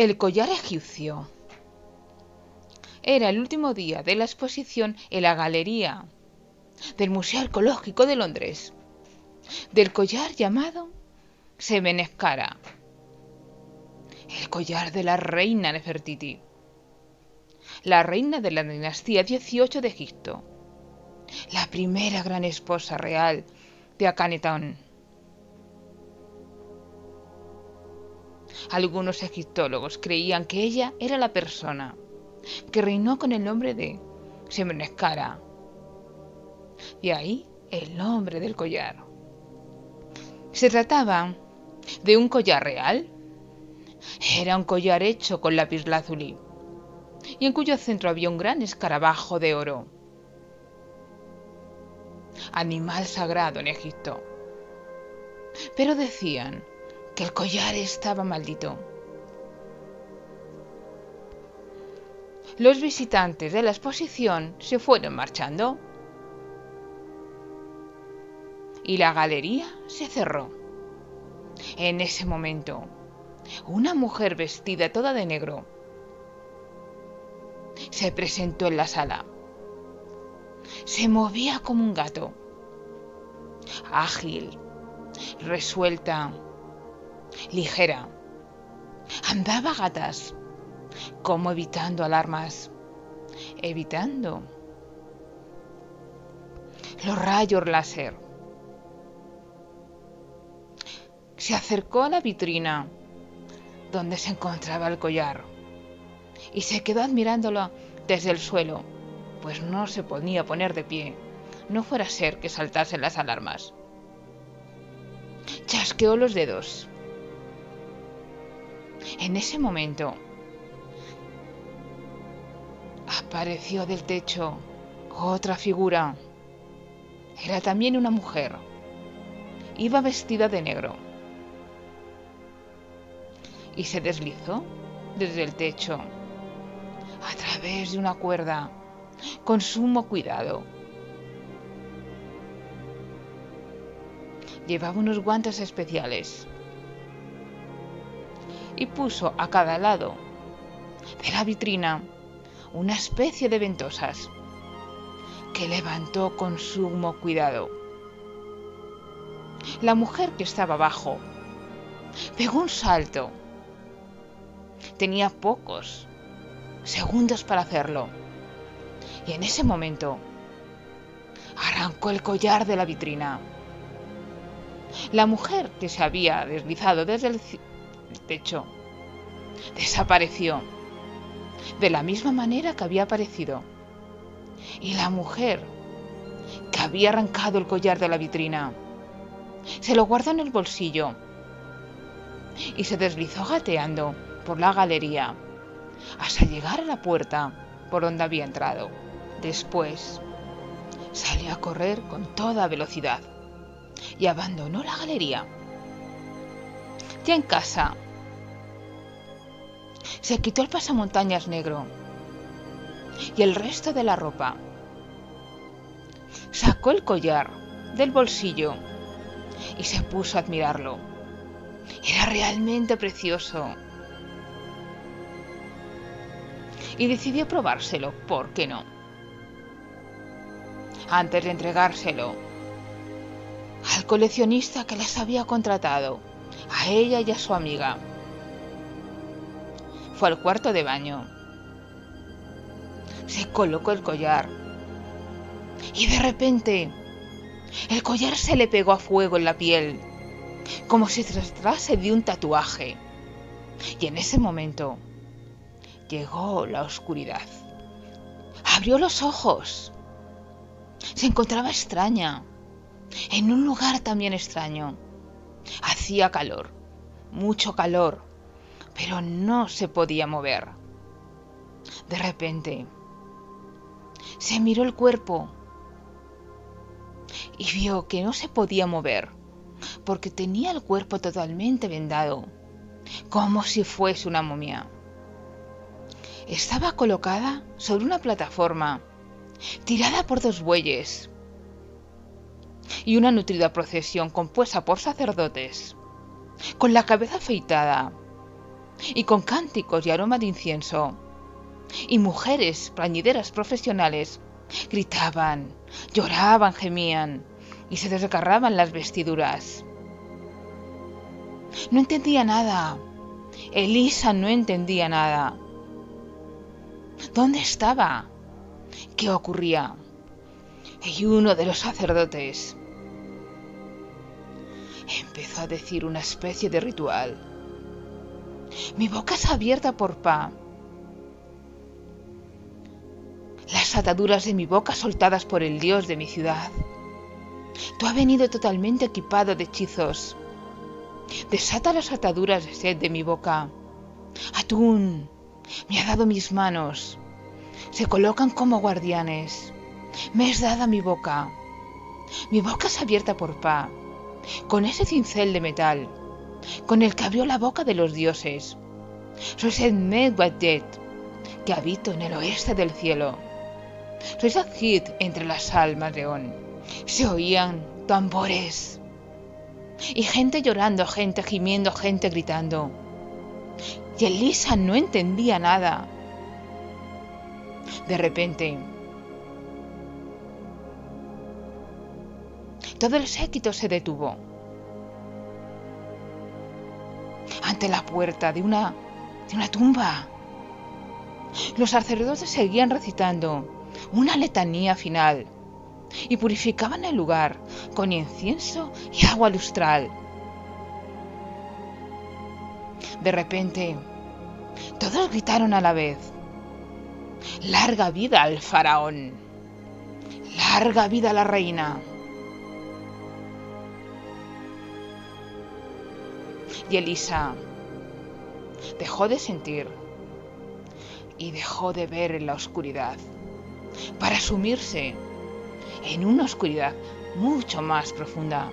El collar egipcio. Era el último día de la exposición en la galería del Museo Arqueológico de Londres, del collar llamado Semeneskara, el collar de la reina Nefertiti, la reina de la dinastía 18 de Egipto, la primera gran esposa real de Akanetón. Algunos egiptólogos creían que ella era la persona que reinó con el nombre de Semeneskara. De ahí el nombre del collar. ¿Se trataba de un collar real? Era un collar hecho con lapislázuli y en cuyo centro había un gran escarabajo de oro. Animal sagrado en Egipto. Pero decían el collar estaba maldito. Los visitantes de la exposición se fueron marchando y la galería se cerró. En ese momento, una mujer vestida toda de negro se presentó en la sala. Se movía como un gato, ágil, resuelta ligera. Andaba gatas, como evitando alarmas, evitando los rayos láser. Se acercó a la vitrina donde se encontraba el collar y se quedó admirándolo desde el suelo, pues no se podía poner de pie, no fuera a ser que saltasen las alarmas. Chasqueó los dedos en ese momento apareció del techo otra figura. Era también una mujer. Iba vestida de negro. Y se deslizó desde el techo a través de una cuerda con sumo cuidado. Llevaba unos guantes especiales y puso a cada lado de la vitrina una especie de ventosas que levantó con sumo cuidado. La mujer que estaba abajo pegó un salto. Tenía pocos segundos para hacerlo. Y en ese momento arrancó el collar de la vitrina. La mujer que se había deslizado desde el el techo. Desapareció. De la misma manera que había aparecido. Y la mujer que había arrancado el collar de la vitrina se lo guardó en el bolsillo y se deslizó gateando por la galería hasta llegar a la puerta por donde había entrado. Después salió a correr con toda velocidad y abandonó la galería. Ya en casa, se quitó el pasamontañas negro y el resto de la ropa. Sacó el collar del bolsillo y se puso a admirarlo. Era realmente precioso. Y decidió probárselo, ¿por qué no? Antes de entregárselo al coleccionista que las había contratado, a ella y a su amiga. Fue al cuarto de baño. Se colocó el collar. Y de repente, el collar se le pegó a fuego en la piel, como si se tratase de un tatuaje. Y en ese momento llegó la oscuridad. Abrió los ojos. Se encontraba extraña, en un lugar también extraño. Hacía calor, mucho calor, pero no se podía mover. De repente, se miró el cuerpo y vio que no se podía mover porque tenía el cuerpo totalmente vendado, como si fuese una momia. Estaba colocada sobre una plataforma, tirada por dos bueyes, y una nutrida procesión compuesta por sacerdotes, con la cabeza afeitada, y con cánticos y aroma de incienso. Y mujeres plañideras profesionales gritaban, lloraban, gemían y se desgarraban las vestiduras. No entendía nada. Elisa no entendía nada. ¿Dónde estaba? ¿Qué ocurría? Y uno de los sacerdotes empezó a decir una especie de ritual. Mi boca es abierta por Pa. Las ataduras de mi boca soltadas por el dios de mi ciudad. Tú has venido totalmente equipado de hechizos. Desata las ataduras de sed de mi boca. Atún, me ha dado mis manos. Se colocan como guardianes. Me es dada mi boca. Mi boca es abierta por Pa con ese cincel de metal, con el que abrió la boca de los dioses. Sois el Medwadet, que habito en el oeste del cielo. Sois Azid entre las almas león. Se oían tambores. Y gente llorando, gente gimiendo, gente gritando. Y Elisa no entendía nada. De repente, todo el séquito se detuvo ante la puerta de una de una tumba. Los sacerdotes seguían recitando una letanía final y purificaban el lugar con incienso y agua lustral. De repente, todos gritaron a la vez, Larga vida al faraón, larga vida a la reina. Y Elisa dejó de sentir y dejó de ver en la oscuridad para sumirse en una oscuridad mucho más profunda.